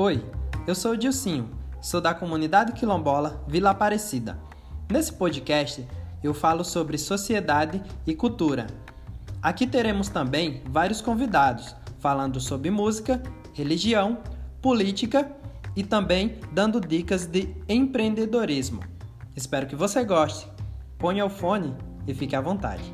Oi, eu sou o Dilcinho, sou da comunidade quilombola Vila Aparecida. Nesse podcast eu falo sobre sociedade e cultura. Aqui teremos também vários convidados falando sobre música, religião, política e também dando dicas de empreendedorismo. Espero que você goste. Ponha o fone e fique à vontade.